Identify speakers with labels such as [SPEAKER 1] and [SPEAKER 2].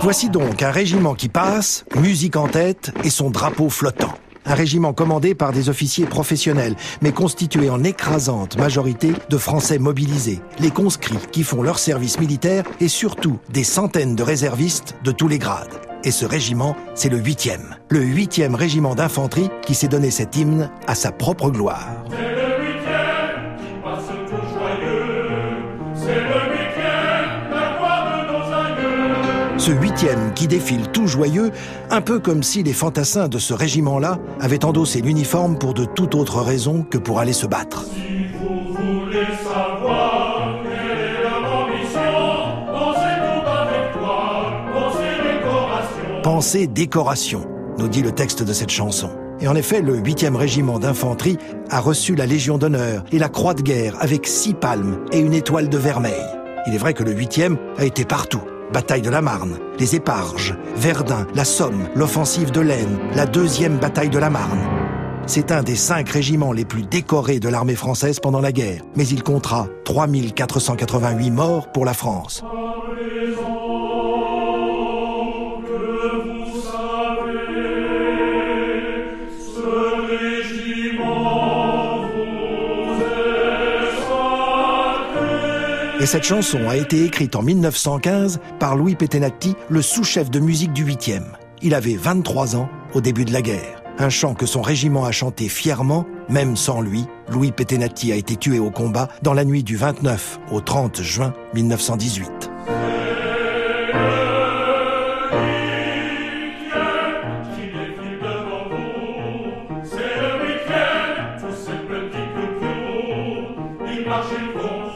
[SPEAKER 1] Voici donc un régiment qui passe, musique en tête et son drapeau flottant. Un régiment commandé par des officiers professionnels, mais constitué en écrasante majorité de Français mobilisés, les conscrits qui font leur service militaire et surtout des centaines de réservistes de tous les grades. Et ce régiment, c'est le 8e. Le 8e régiment d'infanterie qui s'est donné cet hymne à sa propre gloire. Ce huitième qui défile tout joyeux, un peu comme si les fantassins de ce régiment-là avaient endossé l'uniforme pour de toute autre raison que pour aller se battre. Pensée décoration, nous dit le texte de cette chanson. Et en effet, le 8e régiment d'infanterie a reçu la Légion d'honneur et la Croix de guerre avec six palmes et une étoile de vermeil. Il est vrai que le 8e a été partout. Bataille de la Marne, les Éparges, Verdun, la Somme, l'offensive de l'Aisne, la deuxième bataille de la Marne. C'est un des cinq régiments les plus décorés de l'armée française pendant la guerre, mais il comptera 3488 morts pour la France. Et cette chanson a été écrite en 1915 par Louis Petenati, le sous-chef de musique du 8e. Il avait 23 ans au début de la guerre. Un chant que son régiment a chanté fièrement, même sans lui. Louis Petenati a été tué au combat dans la nuit du 29 au 30 juin 1918.
[SPEAKER 2] Ils marchent, ils vont,